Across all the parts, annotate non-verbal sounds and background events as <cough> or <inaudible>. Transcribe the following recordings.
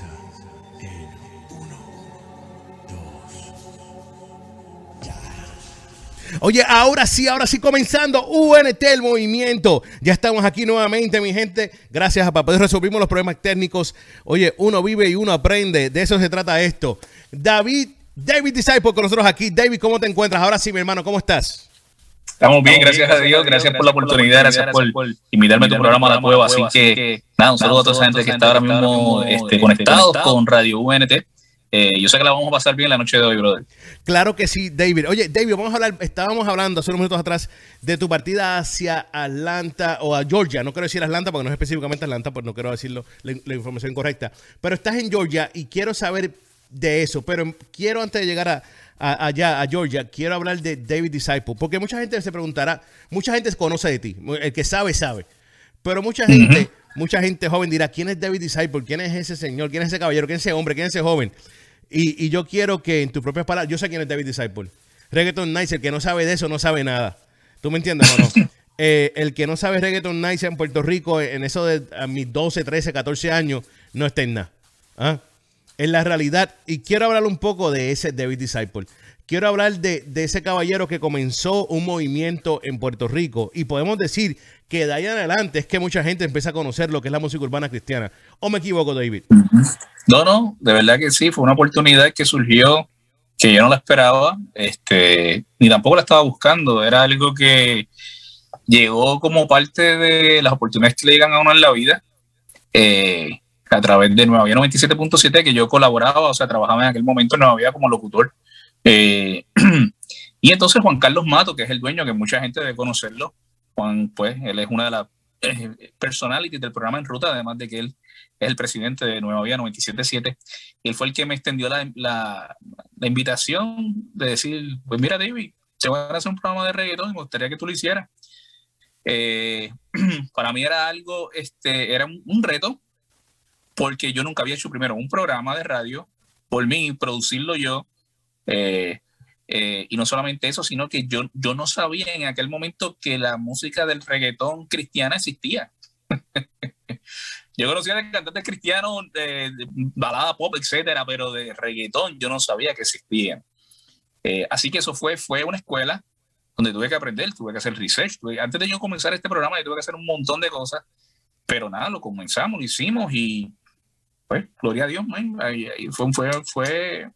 Comienza en uno, dos, ya. Oye, ahora sí, ahora sí, comenzando UNT el movimiento. Ya estamos aquí nuevamente, mi gente. Gracias a Papá resolvimos los problemas técnicos. Oye, uno vive y uno aprende. De eso se trata esto. David, David Disciple con nosotros aquí. David, ¿cómo te encuentras? Ahora sí, mi hermano, ¿cómo estás? Estamos bien, gracias a Dios, gracias por la oportunidad, gracias por invitarme a tu programa La Cueva. Así que, nada, un saludo a toda esa gente que está ahora mismo este, conectados con Radio UNT. Eh, yo sé que la vamos a pasar bien la noche de hoy, brother. Claro que sí, David. Oye, David, vamos a hablar, estábamos hablando hace unos minutos atrás de tu partida hacia Atlanta o a Georgia. No quiero decir Atlanta porque no es específicamente Atlanta, pues no quiero decirlo la, la información correcta. Pero estás en Georgia y quiero saber de eso. Pero quiero antes de llegar a, a- allá a Georgia, quiero hablar de David Disciple, porque mucha gente se preguntará, mucha gente conoce de ti, el que sabe, sabe, pero mucha gente, mucha gente joven dirá, ¿quién es David Disciple? ¿Quién es ese señor? ¿Quién es ese caballero? ¿Quién es ese hombre? ¿Quién es ese joven? Y, y yo quiero que en tus propias palabras, yo sé quién es David Disciple. Reggaeton Nice, el que no sabe de eso no sabe nada. ¿Tú me entiendes o no? <laughs> Eh, el que no sabe Reggaeton Nice en Puerto Rico, en eso de a mis 12, 13, 14 años, no está en nada. ¿Ah? En la realidad. Y quiero hablar un poco de ese David Disciple. Quiero hablar de, ese caballero que comenzó un movimiento en Puerto Rico. Y podemos decir que de ahí adelante es que mucha gente empieza a conocer lo que es la música urbana cristiana. ¿O me equivoco, David? No, no, de verdad que sí, fue una oportunidad que surgió que yo no la esperaba, este, ni tampoco la estaba buscando, era algo que llegó como parte de las oportunidades que le llegan a uno en la vida, eh, a través de Nueva Vida 97.7, que yo colaboraba, o sea, trabajaba en aquel momento en Nueva Vida como locutor. Eh, <clears throat> y entonces Juan Carlos Mato, que es el dueño, que mucha gente debe conocerlo, Juan, pues, él es una de las personalities del programa En Ruta, además de que él es el presidente de Nueva Vida 97.7. Él fue el que me extendió la, la, la invitación de decir, pues mira David, se va a hacer un programa de reggaetón y me gustaría que tú lo hicieras. Eh, <clears throat> para mí era algo, este, era un, un reto, porque yo nunca había hecho primero un programa de radio por mí, producirlo yo. eh, eh, y no solamente eso, sino que yo, yo no sabía en aquel momento que la música del reggaetón cristiana existía. <laughs> yo conocía de cantantes cristianos, de, de balada pop, etcétera, pero de reggaetón yo no sabía que existían. Eh, así que eso fue, fue una escuela donde tuve que aprender, tuve que hacer research. tuve- antes de yo comenzar este programa, yo tuve que hacer un montón de cosas, pero nada, lo comenzamos, lo hicimos y pues, gloria a Dios, man, ahí- fue, fue, fue,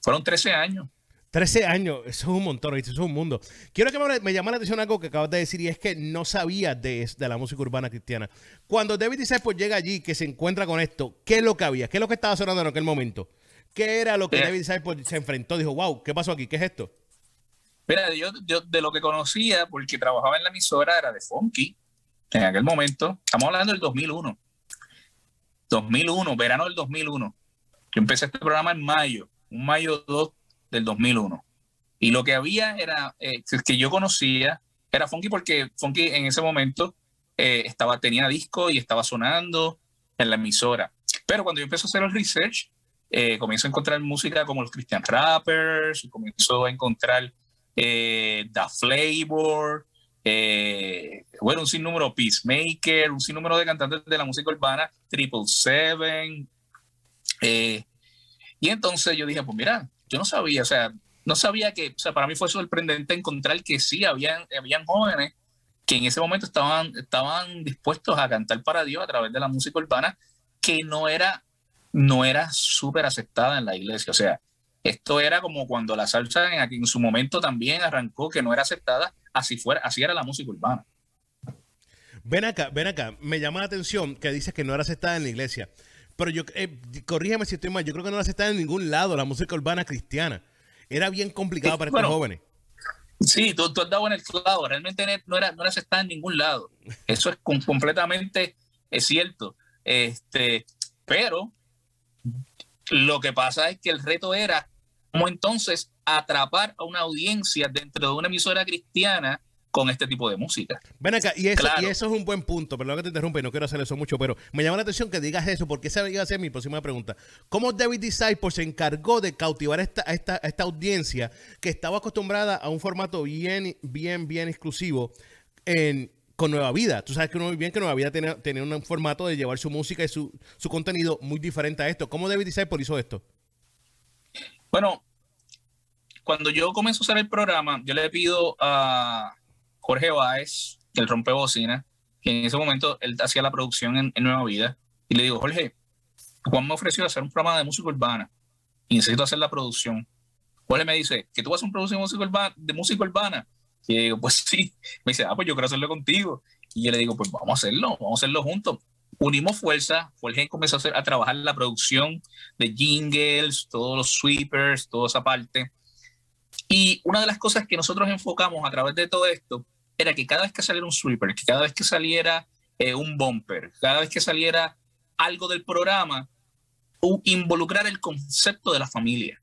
fueron 13 años. 13 años, eso es un montón, eso es un mundo. Quiero que me, me llama la atención algo que acabas de decir y es que no sabía de, de la música urbana cristiana. Cuando David Disciple llega allí, que se encuentra con esto, ¿qué es lo que había? ¿Qué es lo que estaba sonando en aquel momento? ¿Qué era lo que Eh. David Disciple se enfrentó? Dijo, wow, ¿qué pasó aquí? ¿Qué es esto? Mira, yo, yo de lo que conocía, porque trabajaba en la emisora, era de Funky. En aquel momento, estamos hablando del 2001. 2001, verano del 2001. Yo empecé este programa en mayo, un mayo 2 del 2001. Y lo que había era, eh, que yo conocía, era Funky porque Funky en ese momento eh, estaba, tenía disco y estaba sonando en la emisora. Pero cuando yo empecé a hacer el research, eh, comienzo a encontrar música como los Christian Rappers, comienzo a encontrar eh, The Flavor, eh, bueno, un sinnúmero Peacemaker, un sinnúmero de cantantes de la música urbana, Triple Seven. eh, y entonces yo dije, pues mira, yo no sabía, o sea, no sabía que, o sea, para mí fue sorprendente encontrar que sí, habían, habían jóvenes que en ese momento estaban, estaban dispuestos a cantar para Dios a través de la música urbana, que no era, no era súper aceptada en la iglesia. O sea, esto era como cuando la salsa en, en su momento también arrancó, que no era aceptada, así, fuera, así era la música urbana. Ven acá, ven acá. Me llama la atención que dices que no era aceptada en la iglesia. Pero yo, eh, corrígeme si estoy mal, yo creo que no era aceptada en ningún lado la música urbana cristiana. Era bien complicado Sí, para bueno, estos jóvenes. Sí, tú, tú has dado en el clavo. Realmente no era, no era aceptada en ningún lado. Eso es com- completamente es cierto. Este, pero lo que pasa es que el reto era cómo entonces atrapar a una audiencia dentro de una emisora cristiana con este tipo de música. Ven acá, y eso, Claro. y eso es un buen punto, perdón que te interrumpa y no quiero hacer eso mucho, pero me llama la atención que digas eso, porque esa iba a ser mi próxima pregunta. ¿Cómo David Disciple se encargó de cautivar esta, esta, esta audiencia que estaba acostumbrada a un formato bien, bien, bien exclusivo en, con Nueva Vida. Tú sabes que muy bien que Nueva Vida tiene un formato de llevar su música y su, su contenido muy diferente a esto. ¿Cómo David Disciple hizo esto? Bueno, cuando yo comienzo a hacer el programa, yo le pido a Jorge Báez, el rompebocina, que en ese momento él hacía la producción en, Nueva Vida, y le digo, Jorge, Juan me ofreció hacer un programa de música urbana y necesito hacer la producción. Jorge me dice, ¿que tú vas a un producción de música urbana? De música urbana? Y yo digo, pues sí. Me dice, ah, pues yo quiero hacerlo contigo. Y yo le digo, pues vamos a hacerlo, vamos a hacerlo juntos. Unimos fuerza, Jorge comenzó a, hacer, a trabajar la producción de jingles, todos los sweepers, toda esa parte. Y una de las cosas que nosotros enfocamos a través de todo esto era que cada vez que saliera un sweeper, que cada vez que saliera eh, un bumper, cada vez que saliera algo del programa, involucrar el concepto de la familia.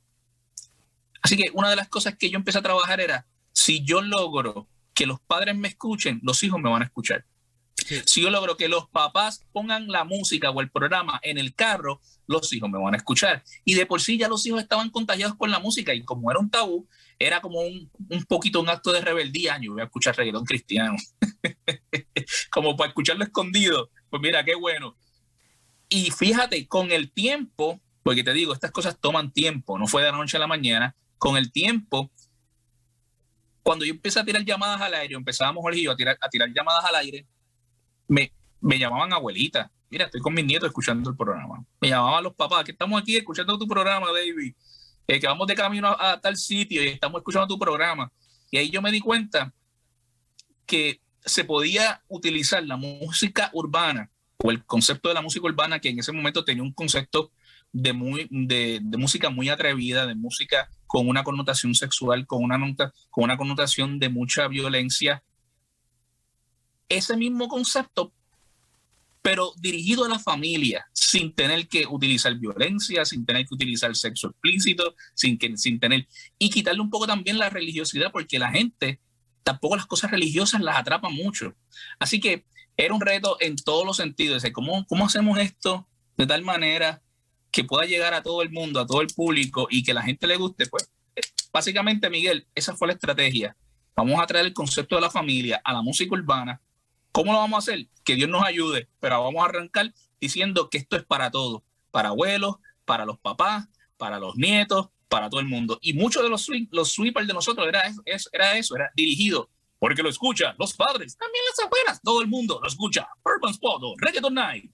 Así que una de las cosas que yo empecé a trabajar era, si yo logro que los padres me escuchen, los hijos me van a escuchar. Si yo logro que los papás pongan la música o el programa en el carro, los hijos me van a escuchar. Y de por sí ya los hijos estaban contagiados con la música y como era un tabú, era como un, un poquito un acto de rebeldía. Yo voy a escuchar reggaetón cristiano. <laughs> como para escucharlo escondido. Pues mira, qué bueno. Y fíjate, con el tiempo, porque te digo, estas cosas toman tiempo, no fue de la noche a la mañana, con el tiempo, cuando yo empecé a tirar llamadas al aire, empezábamos Jorge yo a tirar, a tirar llamadas al aire, me, me llamaban abuelita. Mira, estoy con mis nietos escuchando el programa. Me llamaban los papás, que estamos aquí escuchando tu programa, David. Eh, que vamos de camino a, tal sitio y estamos escuchando tu programa. Y ahí yo me di cuenta que se podía utilizar la música urbana o el concepto de la música urbana, que en ese momento tenía un concepto de, muy, de, música muy atrevida, de música con una connotación sexual, con una, con una connotación de mucha violencia, ese mismo concepto, pero dirigido a la familia, sin tener que utilizar violencia, sin tener que utilizar sexo explícito, sin, que, sin tener... Y quitarle un poco también la religiosidad, porque la gente, tampoco las cosas religiosas las atrapan mucho. Así que era un reto en todos los sentidos. ¿Cómo, cómo hacemos esto de tal manera que pueda llegar a todo el mundo, a todo el público y que la gente le guste? Pues básicamente, Miguel, esa fue la estrategia. Vamos a traer el concepto de la familia a la música urbana ¿Cómo lo vamos a hacer? Que Dios nos ayude, pero vamos a arrancar diciendo que esto es para todos, para abuelos, para los papás, para los nietos, para todo el mundo. Y muchos de los, los sweepers de nosotros era, eso, era eso, era dirigido, porque lo escuchan los padres, también las abuelas, todo el mundo lo escucha. Urban Spot Reggaeton Night.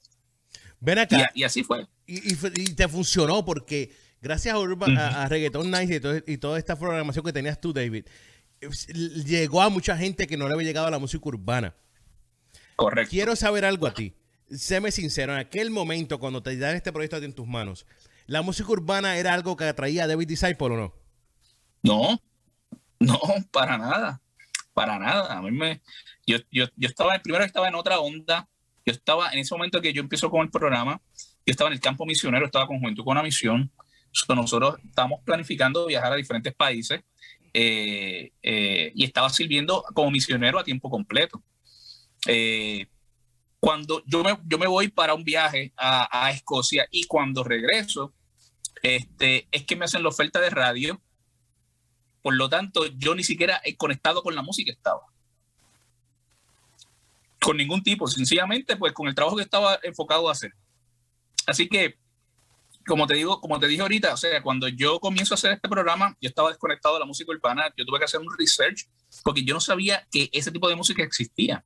Ven acá. Y, así fue. Y, te funcionó porque gracias a, Urban, a, Reggaeton Night y, y toda esta programación que tenías tú, David, llegó a mucha gente que no le había llegado a la música urbana. Correcto. Quiero saber algo a ti. Séme sincero, en aquel momento cuando te dan este proyecto en tus manos, ¿la música urbana era algo que atraía a David Disciple o no? No, no, para nada, para nada. A mí me, yo, yo, yo estaba, primero estaba en otra onda, yo estaba en ese momento que yo empiezo con el programa, yo estaba en el campo misionero, estaba con Juventud con una misión, nosotros estábamos planificando viajar a diferentes países eh, eh, y estaba sirviendo como misionero a tiempo completo. Eh, cuando yo me, yo me voy para un viaje a, Escocia y cuando regreso, este, es que me hacen la oferta de radio. Por lo tanto, yo ni siquiera he conectado con la música estaba. Con ningún tipo, sencillamente, pues con el trabajo que estaba enfocado a hacer. Así que, como te digo, como te dije ahorita, o sea, cuando yo comienzo a hacer este programa, yo estaba desconectado de la música urbana, yo tuve que hacer un research porque yo no sabía que ese tipo de música existía.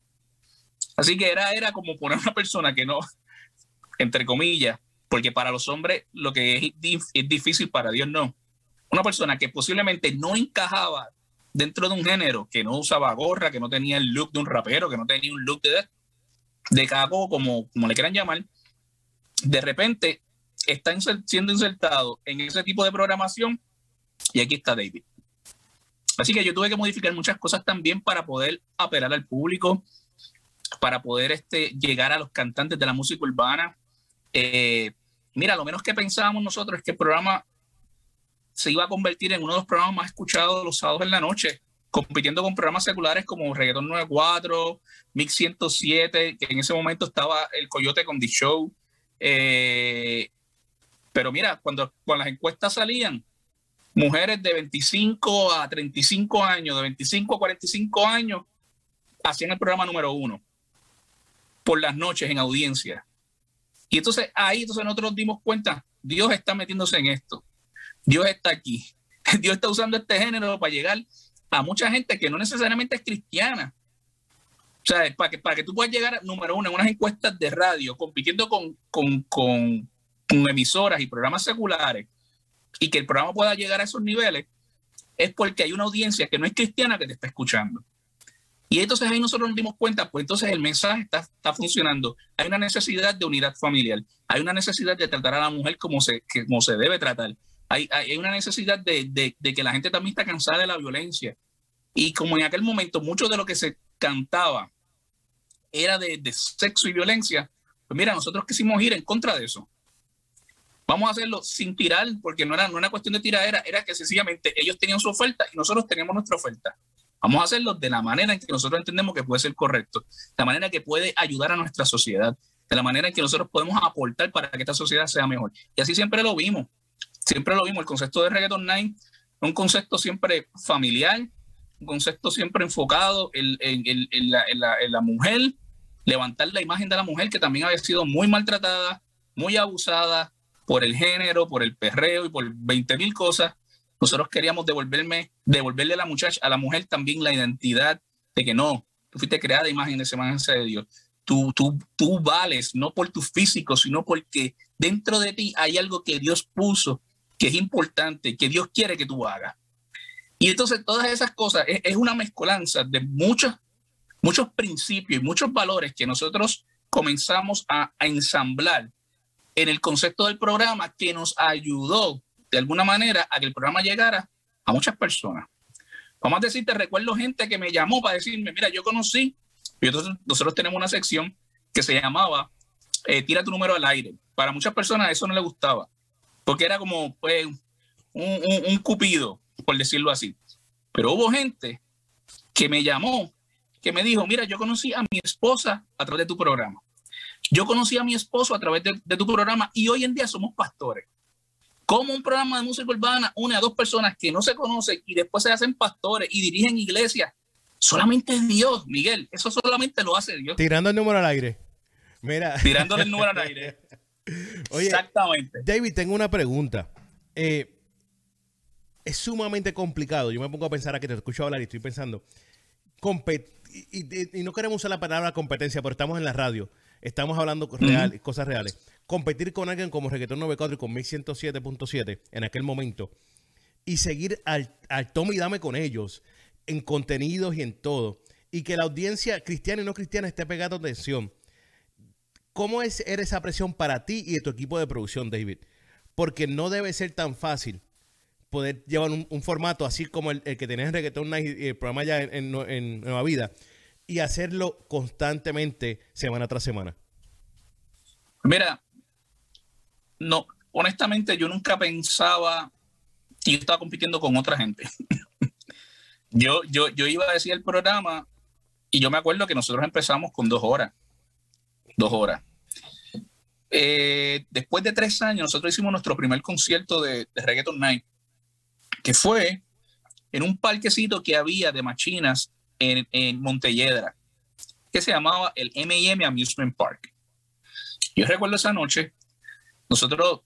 Así que era, era como poner una persona que no, entre comillas, porque para los hombres lo que es, es difícil, para Dios no. Una persona que posiblemente no encajaba dentro de un género, que no usaba gorra, que no tenía el look de un rapero, que no tenía un look de, de cago, como, como le quieran llamar, de repente está siendo insertado en ese tipo de programación y aquí está David. Así que yo tuve que modificar muchas cosas también para poder apelar al público, para poder este, llegar a los cantantes de la música urbana. Eh, mira, lo menos que pensábamos nosotros es que el programa se iba a convertir en uno de los programas más escuchados los sábados en la noche, compitiendo con programas seculares como Reggaeton 94, Mix 107, que en ese momento estaba el Coyote con The Show. Eh, pero mira, cuando, cuando las encuestas salían, mujeres de 25 a 35 años, de 25 a 45 años, hacían el programa número uno por las noches en audiencia. Y entonces ahí entonces nosotros nos dimos cuenta, Dios está metiéndose en esto. Dios está aquí. <laughs> Dios está usando este género para llegar a mucha gente que no necesariamente es cristiana. O sea, para que, para que tú puedas llegar, número uno, en unas encuestas de radio, compitiendo con, con, con, con emisoras y programas seculares, y que el programa pueda llegar a esos niveles, es porque hay una audiencia que no es cristiana que te está escuchando. Y entonces ahí nosotros nos dimos cuenta, pues entonces el mensaje está, está funcionando. Hay una necesidad de unidad familiar, hay una necesidad de tratar a la mujer como se, como se debe tratar, hay, hay una necesidad de, de, de, que la gente también está cansada de la violencia. Y como en aquel momento mucho de lo que se cantaba era de, de sexo y violencia, pues mira, nosotros quisimos ir en contra de eso. Vamos a hacerlo sin tirar, porque no era, no era una cuestión de tiradera, era que sencillamente ellos tenían su oferta y nosotros teníamos nuestra oferta. Vamos a hacerlo de la manera en que nosotros entendemos que puede ser correcto, de la manera que puede ayudar a nuestra sociedad, de la manera en que nosotros podemos aportar para que esta sociedad sea mejor. Y así siempre lo vimos, siempre lo vimos. El concepto de Reggaeton es un concepto siempre familiar, un concepto siempre enfocado en, en, en, la, en, la, mujer, levantar la imagen de la mujer que también había sido muy maltratada, muy abusada por el género, por el perreo y por 20 mil cosas nosotros queríamos devolverme, devolverle a la muchacha, a la mujer también la identidad de que no, tú fuiste creada imagen de semejanza de Dios. Tú, tú, tú vales no por tu físico, sino porque dentro de ti hay algo que Dios puso que es importante, que Dios quiere que tú hagas. Y entonces todas esas cosas es, es una mezcolanza de muchos, muchos principios y muchos valores que nosotros comenzamos a, a ensamblar en el concepto del programa que nos ayudó de alguna manera a que el programa llegara a muchas personas. Vamos a decirte, recuerdo gente que me llamó para decirme, mira, yo conocí, nosotros, nosotros tenemos una sección que se llamaba eh, Tira tu número al aire. Para muchas personas eso no le gustaba, porque era como pues, un cupido, por decirlo así. Pero hubo gente que me llamó, que me dijo, mira, yo conocí a mi esposa a través de tu programa. Yo conocí a mi esposo a través de, de tu programa y hoy en día somos pastores. Como un programa de música urbana une a dos personas que no se conocen y después se hacen pastores y dirigen iglesias? Solamente Dios, Miguel. Eso solamente lo hace Dios. Tirando el número al aire. Mira. Tirándole el número al aire. <laughs> Oye, Exactamente. David, tengo una pregunta. Eh, es sumamente complicado. Yo me pongo a pensar a que te escucho hablar y estoy pensando. Y, y, y, no queremos usar la palabra competencia, pero estamos en la radio. Estamos hablando real, uh -huh. cosas reales competir con alguien como Reggaeton 94 y con 1107.7 en aquel momento y seguir al, al tome y dame con ellos en contenidos y en todo y que la audiencia cristiana y no cristiana esté pegada atención. ¿Cómo es era esa presión para ti y tu equipo de producción, David? Porque no debe ser tan fácil poder llevar un, formato así como el, que tenés en Reggaeton Night y el programa ya en Nueva Vida y hacerlo constantemente semana tras semana. Mira, no, honestamente yo nunca pensaba que yo estaba compitiendo con otra gente. <laughs> yo, yo, yo iba a decir el programa y yo me acuerdo que nosotros empezamos con dos horas. Dos horas. Eh, después de tres años, nosotros hicimos nuestro primer concierto de, de Reggaeton Night, que fue en un parquecito que había de machinas en, en Montelledra, que se llamaba el M&M Amusement Park. Yo recuerdo esa noche nosotros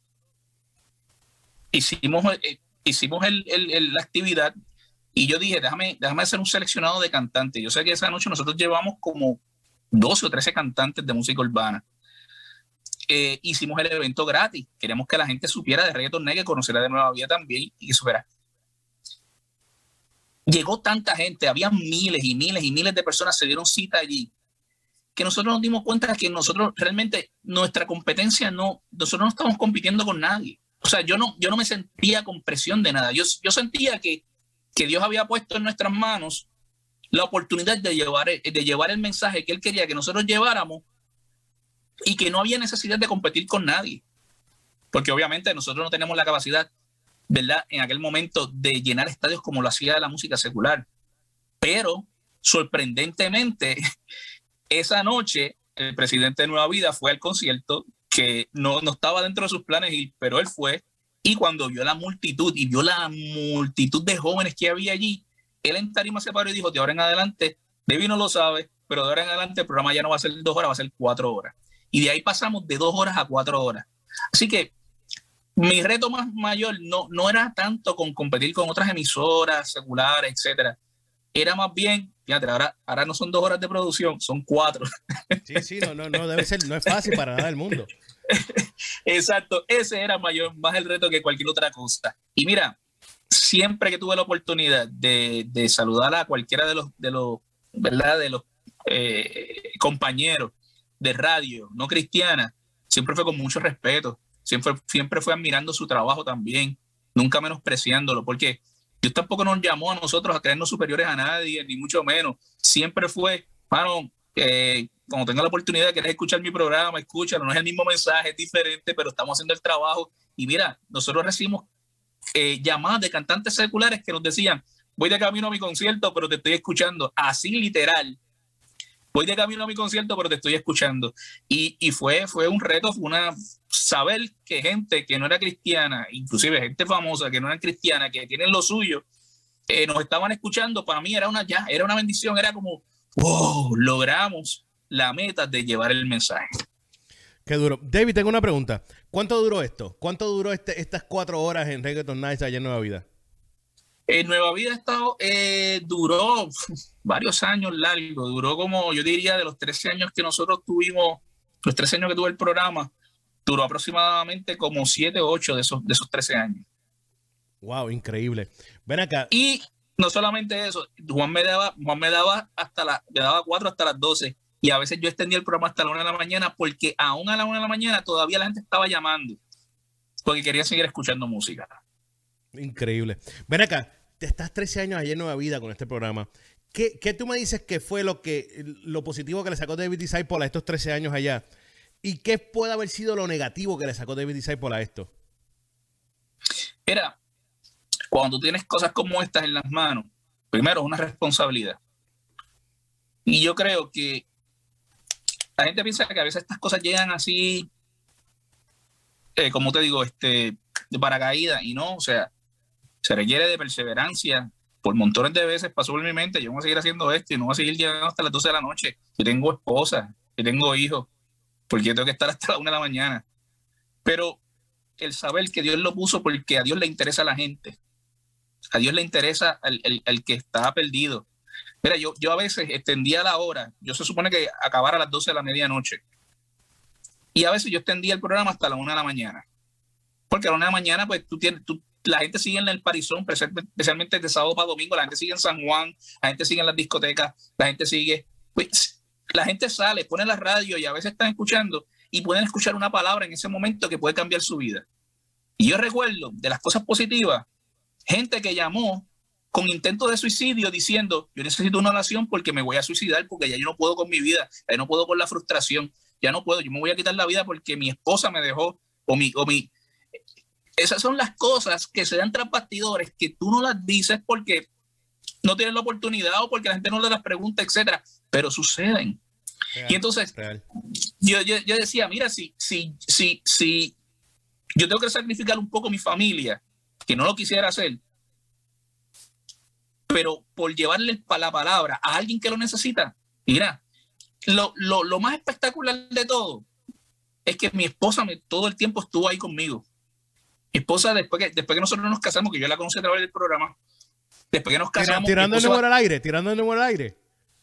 hicimos, eh, hicimos la actividad y yo dije, déjame, déjame hacer un seleccionado de cantantes. Yo sé que esa noche nosotros llevamos como 12 o 13 cantantes de música urbana. Eh, hicimos el evento gratis. Queríamos que la gente supiera de Reggaeton Negro, conociera de Nueva Vida también y que supiera. Llegó tanta gente, había miles y miles y miles de personas se dieron cita allí que nosotros nos dimos cuenta que nosotros realmente nuestra competencia no, nosotros no estamos compitiendo con nadie. O sea, yo no, yo no me sentía con presión de nada. Yo, yo sentía que, que Dios había puesto en nuestras manos la oportunidad de llevar, de llevar el mensaje que Él quería que nosotros lleváramos y que no había necesidad de competir con nadie. Porque obviamente nosotros no tenemos la capacidad, ¿verdad? En aquel momento de llenar estadios como lo hacía la música secular. Pero sorprendentemente <laughs> esa noche el presidente de Nueva Vida fue al concierto que no, no estaba dentro de sus planes, pero él fue. Y cuando vio la multitud y vio la multitud de jóvenes que había allí, él en tarima se paró y dijo, de ahora en adelante, David no lo sabe, pero de ahora en adelante el programa ya no va a ser dos horas, va a ser cuatro horas. Y de ahí pasamos de dos horas a cuatro horas. Así que mi reto más mayor no, no era tanto con competir con otras emisoras seculares, etcétera. Era más bien, fíjate, ahora, ahora no son dos horas de producción, son cuatro. Sí, sí, no, no, no debe ser, no es fácil para nada el mundo. <laughs> Exacto, ese era mayor, más el reto que cualquier otra cosa. Y mira, siempre que tuve la oportunidad de, de saludar a cualquiera de los, de los, ¿verdad? De los eh, compañeros de radio no cristiana, siempre fue con mucho respeto, siempre, siempre fue admirando su trabajo también, nunca menospreciándolo, porque Dios tampoco nos llamó a nosotros a creernos superiores a nadie, ni mucho menos. Siempre fue, mano, cuando tenga la oportunidad de querer escuchar mi programa, escúchalo, no es el mismo mensaje, es diferente, pero estamos haciendo el trabajo. Y mira, nosotros recibimos eh, llamadas de cantantes seculares que nos decían, voy de camino a mi concierto, pero te estoy escuchando. Así literal. Voy de camino a mi concierto, pero te estoy escuchando. Y, y fue, fue un reto, una saber que gente que no era cristiana, inclusive gente famosa que no era cristiana, que tienen lo suyo, eh, nos estaban escuchando, para mí era una ya, era una bendición, era como, wow, logramos la meta de llevar el mensaje. Qué duro. David, tengo una pregunta. ¿Cuánto duró esto? ¿Cuánto duró este, estas cuatro horas en Reggaeton Nights allá en Nueva Vida? En Nueva Vida estado, eh, duró <laughs> varios años largo, duró como, yo diría, de los 13 años que nosotros tuvimos, los 13 años que tuve el programa, duró aproximadamente como 7 o 8 de esos, de esos 13 años. Wow, increíble. Ven acá. Y no solamente eso, Juan me daba, Juan me daba hasta la, me daba 4 hasta las 12 y a veces yo extendía el programa hasta la 1 de la mañana porque aún a la 1 de la mañana todavía la gente estaba llamando porque quería seguir escuchando música. Increíble. Ven acá, te estás 13 años allá en Nueva Vida con este programa. ¿Qué, ¿Qué, tú me dices que fue lo que lo positivo que le sacó David Disciple a estos 13 años allá? ¿Y qué puede haber sido lo negativo que le sacó David Disciple a esto? Mira, cuando tienes cosas como estas en las manos, primero es una responsabilidad. Y yo creo que la gente piensa que a veces estas cosas llegan así, eh, como te digo, este, de paracaídas, y no, o sea, se requiere de perseverancia. Por montones de veces pasó por mi mente, yo voy a seguir haciendo esto y no voy a seguir llegando hasta las 12 de la noche. Yo tengo esposa, yo tengo hijos, porque yo tengo que estar hasta la 1 de la mañana. Pero el saber que Dios lo puso porque a Dios le interesa a la gente, a Dios le interesa al, el, que está perdido. Mira, yo, yo a veces extendía la hora, yo se supone que acabara a las 12 de la medianoche, y a veces yo extendía el programa hasta la 1 de la mañana. Porque a la 1 de la mañana, pues tú tienes, tú, la gente sigue en el Parizón, especialmente de sábado para domingo, la gente sigue en San Juan, la gente sigue en las discotecas, la gente sigue, pues, la gente sale, pone la radio y a veces están escuchando y pueden escuchar una palabra en ese momento que puede cambiar su vida. Y yo recuerdo de las cosas positivas, gente que llamó con intento de suicidio diciendo, yo necesito una oración porque me voy a suicidar, porque ya yo no puedo con mi vida, ya no puedo con la frustración, ya no puedo, yo me voy a quitar la vida porque mi esposa me dejó, o mi, o mi, esas son las cosas que se dan tras bastidores que tú no las dices porque no tienes la oportunidad o porque la gente no le las pregunta, etcétera, pero suceden. y entonces, yo, yo, yo, decía, mira, si, si, si, si yo tengo que sacrificar un poco mi familia, que no lo quisiera hacer, pero por llevarle la palabra a alguien que lo necesita, mira, lo, lo, lo más espectacular de todo es que mi esposa me, todo el tiempo estuvo ahí conmigo. Mi esposa, después que, después que nosotros nos casamos, que yo la conocí a través del programa, después que nos casamos. Tirando el número al aire, tirando el número al aire.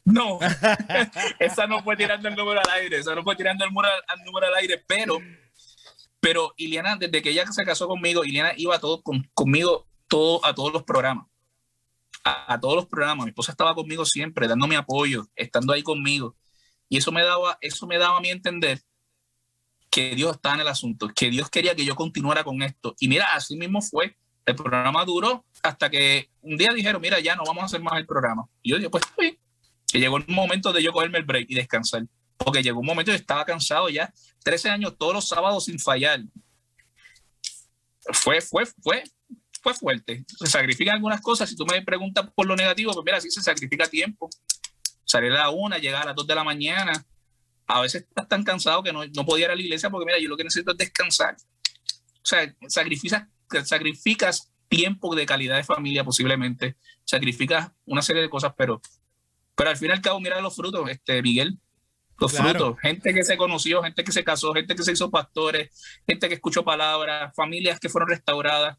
No, <laughs> esa no fue tirando el número al aire, esa no fue tirando el número al, número al aire, pero, pero Iliana, desde que ella se casó conmigo, Iliana iba todo, con, conmigo todo, a todos los programas. A, a, todos los programas. Mi esposa estaba conmigo siempre, dándome apoyo, estando ahí conmigo. Y eso me daba, eso me daba a mí entender que Dios está en el asunto, que Dios quería que yo continuara con esto. Y mira, así mismo fue. El programa duró hasta que un día dijeron, mira, ya no vamos a hacer más el programa. Y yo dije, pues estoy. Que llegó el momento de yo cogerme el break y descansar. Porque llegó un momento que estaba cansado ya. 13 años todos los sábados sin fallar. Fue, fue, fue, fue fuerte. Se sacrifican algunas cosas. Si tú me preguntas por lo negativo, pues mira, sí se sacrifica tiempo. Salir a la una, llegar a las dos de la mañana, a veces estás tan cansado que no, no podía ir a la iglesia porque, mira, yo lo que necesito es descansar. O sea, sacrificas, sacrificas tiempo de calidad de familia posiblemente, sacrificas una serie de cosas, pero Pero al fin y al cabo, mira los frutos, este Miguel. Los frutos, gente que se conoció, gente que se casó, gente que se hizo pastores, gente que escuchó palabras, familias que fueron restauradas.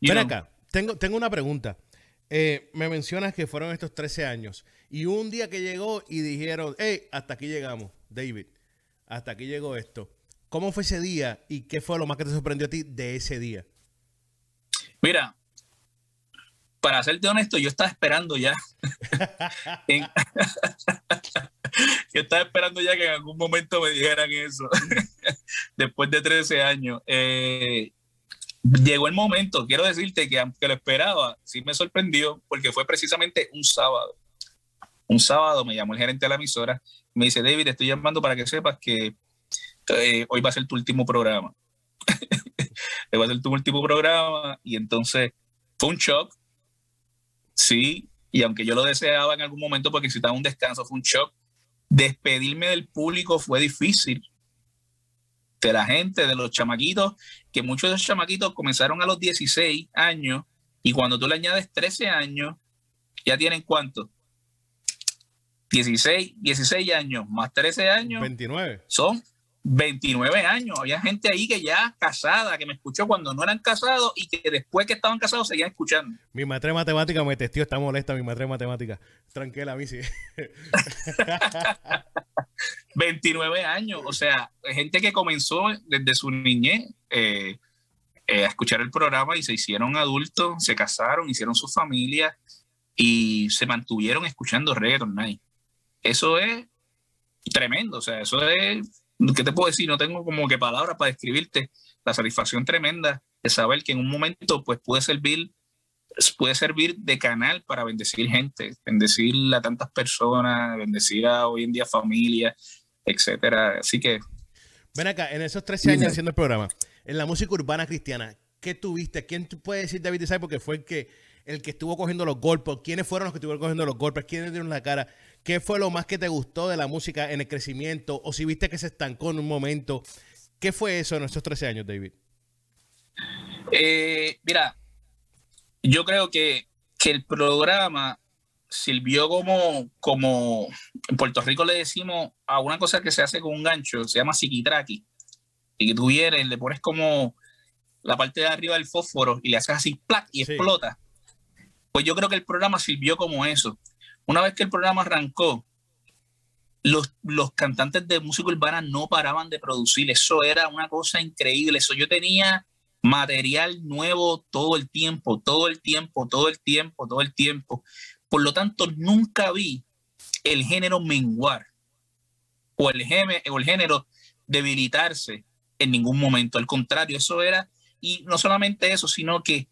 Ven acá, tengo, tengo una pregunta. Eh, me mencionas que fueron estos 13 años y un día que llegó y dijeron, hey, hasta aquí llegamos, David, hasta aquí llegó esto. ¿Cómo fue ese día y qué fue lo más que te sorprendió a ti de ese día? Mira, para serte honesto, yo estaba esperando ya. <laughs> <laughs> yo estaba esperando ya que en algún momento me dijeran eso. <laughs> Después de 13 años. Eh, llegó el momento, quiero decirte que aunque lo esperaba, sí me sorprendió porque fue precisamente un sábado. Un sábado me llamó el gerente de la emisora, me dice, David, estoy llamando para que sepas que eh, hoy va a ser tu último programa. <laughs> hoy va a ser tu último programa y entonces fue un shock, sí, y aunque yo lo deseaba en algún momento porque necesitaba un descanso, fue un shock. Despedirme del público fue difícil, de la gente, de los chamaquitos, que muchos de los chamaquitos comenzaron a los 16 años y cuando tú le añades 13 años, ya tienen cuánto? 16, 16 años más 13 años. 29. Son 29 años. Había gente ahí que ya casada, que me escuchó cuando no eran casados y que después que estaban casados seguían escuchando. Mi maestra de matemática me testió, está molesta mi maestra de matemática. Tranquila, a mí sí. <laughs> 29 años, o sea, gente que comenzó desde su niñez eh, eh, a escuchar el programa y se hicieron adultos, se casaron, hicieron su familia y se mantuvieron escuchando Reggaeton Night. Eso es tremendo, o sea, eso es, ¿qué te puedo decir? No tengo como que palabras para describirte la satisfacción tremenda de saber que en un momento pues puede servir puede servir de canal para bendecir gente, bendecir a tantas personas, bendecir a hoy en día familias, etcétera. Así que. Ven acá, en esos 13 años haciendo el programa, en la música urbana cristiana, ¿qué tuviste? ¿Quién puede decir David Desai? Porque fue el que, el que estuvo cogiendo los golpes. ¿Quiénes fueron los que estuvieron cogiendo los golpes? ¿Quiénes dieron la cara? ¿Qué fue lo más que te gustó de la música en el crecimiento? O si viste que se estancó en un momento. ¿Qué fue eso en esos 13 años, David? Eh, mira, yo creo que, que el programa sirvió como, como en Puerto Rico le decimos a una cosa que se hace con un gancho, se llama psiquitraqui, y que tú vienes, le pones como la parte de arriba del fósforo y le haces así, ¡plac! y explota. Pues yo creo que el programa sirvió como eso. Una vez que el programa arrancó, los, los cantantes de música urbana no paraban de producir. Eso era una cosa increíble. Eso yo tenía material nuevo todo el tiempo, todo el tiempo, todo el tiempo, todo el tiempo. Por lo tanto, nunca vi el género menguar o el, o el género debilitarse en ningún momento. Al contrario, eso era, y no solamente eso, sino que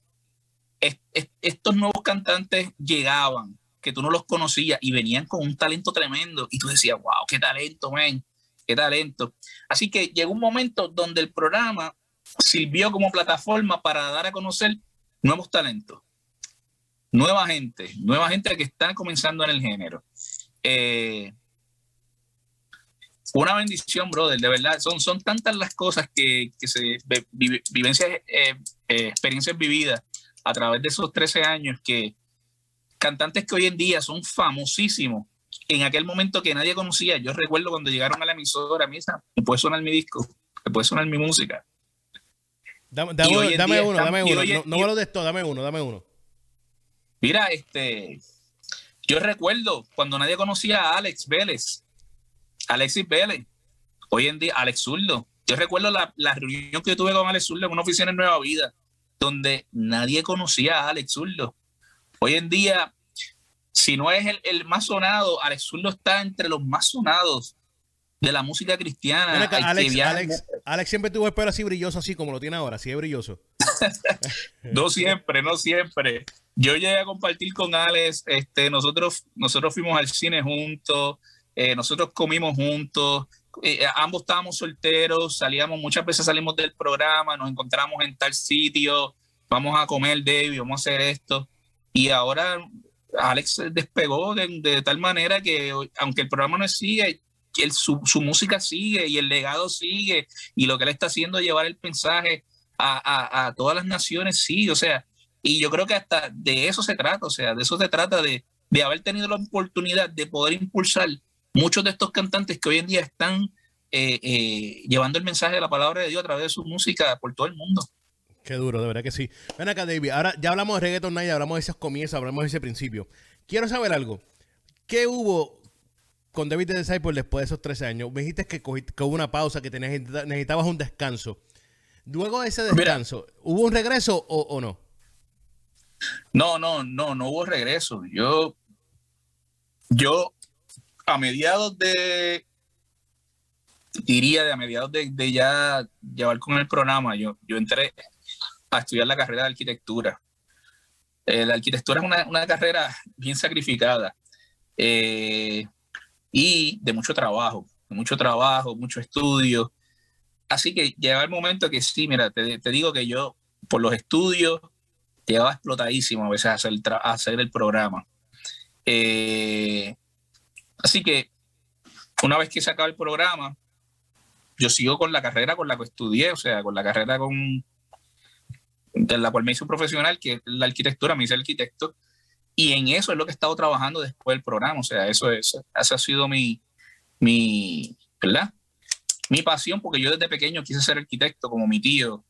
estos nuevos cantantes llegaban, que tú no los conocías y venían con un talento tremendo y tú decías, wow, qué talento, man, qué talento. Así que llegó un momento donde el programa sirvió como plataforma para dar a conocer nuevos talentos nueva gente, nueva gente que está comenzando en el género. Eh, una bendición, brother, de verdad. Son, son tantas las cosas que, se vivencias, eh, eh, experiencias vividas a través de esos 13 años que cantantes que hoy en día son famosísimos. En aquel momento que nadie conocía, yo recuerdo cuando llegaron a la emisora, misa, me puede sonar mi disco, me puede sonar mi música. Dame, uno, dame uno. no, no me lo todo, dame uno, dame uno. Mira, este, yo recuerdo cuando nadie conocía a Alex Vélez, Alexis Vélez, hoy en día Alex Zurdo. Yo recuerdo la, reunión que tuve con Alex Zurdo en una oficina en Nueva Vida, donde nadie conocía a Alex Zurdo. Hoy en día, si no es el, más sonado, Alex Zurdo está entre los más sonados de la música cristiana. Alex, siempre tuvo el pelo así brilloso, así como lo tiene ahora, así es brilloso. <laughs> no siempre, no siempre. Yo llegué a compartir con Alex, este, nosotros, nosotros fuimos al cine juntos, eh, nosotros comimos juntos, eh, ambos estábamos solteros, salíamos, muchas veces salimos del programa, nos encontramos en tal sitio, vamos a comer, David, vamos a hacer esto. Y ahora Alex despegó de, tal manera que, aunque el programa no sigue, su, su, música sigue y el legado sigue, y lo que él está haciendo es llevar el mensaje a, a, a todas las naciones, sí, o sea, y yo creo que hasta de eso se trata, o sea, de eso se trata de, de haber tenido la oportunidad de poder impulsar muchos de estos cantantes que hoy en día están eh, eh, llevando el mensaje de la palabra de Dios a través de su música por todo el mundo. Qué duro, de verdad que sí. Ven acá, David. Ahora ya hablamos de Reggaeton Night, hablamos de esos comienzos, hablamos de ese principio. Quiero saber algo. ¿Qué hubo con David the Disciple después de esos 13 años? Me dijiste que, hubo una pausa, que necesitabas un descanso. Luego de ese descanso, ¿hubo un regreso o, no? No, no, no, no hubo regreso. Yo, yo, a mediados de, diría de a mediados de, ya llevar con el programa, yo, yo entré a estudiar la carrera de arquitectura. Eh, la arquitectura es una, carrera bien sacrificada eh, y de mucho trabajo, mucho trabajo, mucho estudio. Así que llega el momento que sí, mira, te, digo que yo por los estudios llegaba explotadísimo a veces a hacer, hacer el programa. Eh, así que una vez que se acaba el programa, yo sigo con la carrera con la que estudié, o sea, con la carrera con, de la cual me un profesional, que es la arquitectura, me hice arquitecto, y en eso es lo que he estado trabajando después del programa, o sea, eso, es, esa ha sido mi, mi, ¿verdad? Mi pasión, porque yo desde pequeño quise ser arquitecto como mi tío,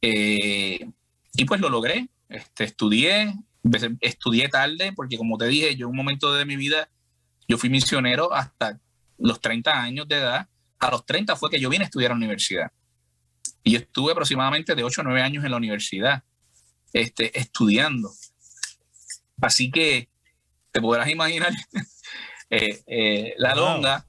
eh, y pues lo logré, este, estudié, estudié tarde, porque como te dije, yo en un momento de mi vida, yo fui misionero hasta los 30 años de edad, a los 30 fue que yo vine a estudiar a la universidad. Y estuve aproximadamente de 8 a 9 años en la universidad este, estudiando. Así que te podrás imaginar <laughs> eh, eh, la longa.